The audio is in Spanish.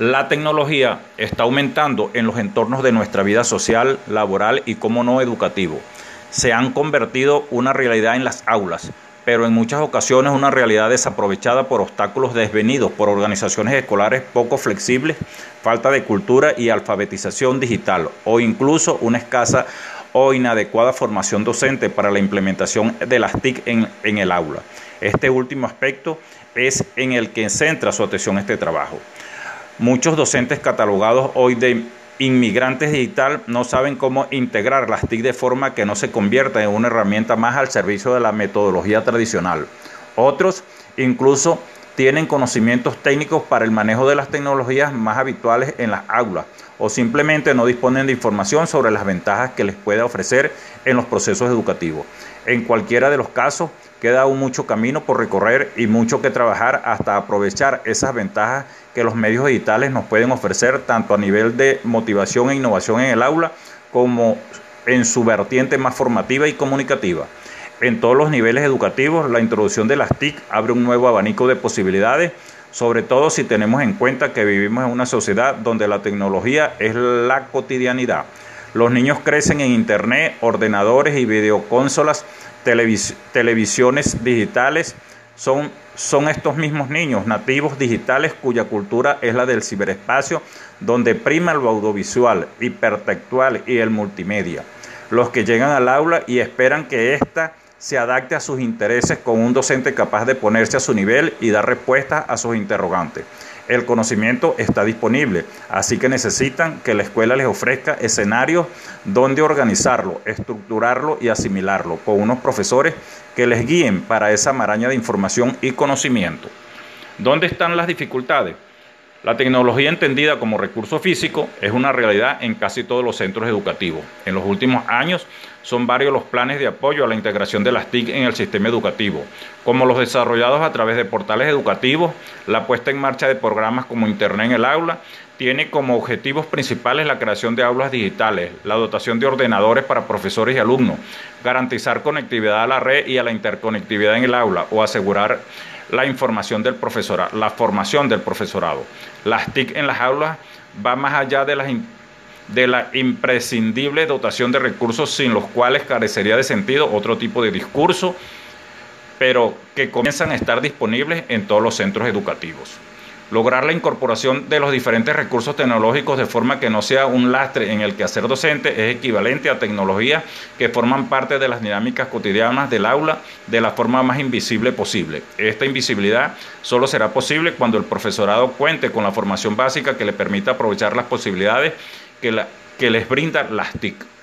La tecnología está aumentando en los entornos de nuestra vida social, laboral y, como no, educativo. Se han convertido una realidad en las aulas, pero en muchas ocasiones una realidad desaprovechada por obstáculos desvenidos por organizaciones escolares poco flexibles, falta de cultura y alfabetización digital o incluso una escasa o inadecuada formación docente para la implementación de las TIC en, en el aula. Este último aspecto es en el que centra su atención este trabajo. Muchos docentes catalogados hoy de inmigrantes digital no saben cómo integrar las TIC de forma que no se convierta en una herramienta más al servicio de la metodología tradicional. Otros incluso tienen conocimientos técnicos para el manejo de las tecnologías más habituales en las aulas o simplemente no disponen de información sobre las ventajas que les puede ofrecer en los procesos educativos. En cualquiera de los casos, queda aún mucho camino por recorrer y mucho que trabajar hasta aprovechar esas ventajas que los medios digitales nos pueden ofrecer tanto a nivel de motivación e innovación en el aula como en su vertiente más formativa y comunicativa. En todos los niveles educativos, la introducción de las TIC abre un nuevo abanico de posibilidades, sobre todo si tenemos en cuenta que vivimos en una sociedad donde la tecnología es la cotidianidad. Los niños crecen en Internet, ordenadores y videoconsolas, televisiones digitales, son, son estos mismos niños nativos digitales cuya cultura es la del ciberespacio, donde prima lo audiovisual, hipertextual y el multimedia. Los que llegan al aula y esperan que ésta se adapte a sus intereses con un docente capaz de ponerse a su nivel y dar respuesta a sus interrogantes. El conocimiento está disponible, así que necesitan que la escuela les ofrezca escenarios donde organizarlo, estructurarlo y asimilarlo con unos profesores que les guíen para esa maraña de información y conocimiento. ¿Dónde están las dificultades? La tecnología entendida como recurso físico es una realidad en casi todos los centros educativos. En los últimos años son varios los planes de apoyo a la integración de las TIC en el sistema educativo, como los desarrollados a través de portales educativos, la puesta en marcha de programas como Internet en el aula, tiene como objetivos principales la creación de aulas digitales, la dotación de ordenadores para profesores y alumnos, garantizar conectividad a la red y a la interconectividad en el aula o asegurar la información del profesorado, la formación del profesorado. Las TIC en las aulas va más allá de, de la imprescindible dotación de recursos sin los cuales carecería de sentido otro tipo de discurso, pero que comienzan a estar disponibles en todos los centros educativos lograr la incorporación de los diferentes recursos tecnológicos de forma que no sea un lastre en el que hacer docente es equivalente a tecnologías que forman parte de las dinámicas cotidianas del aula de la forma más invisible posible. Esta invisibilidad solo será posible cuando el profesorado cuente con la formación básica que le permita aprovechar las posibilidades que, que les brindan las TIC.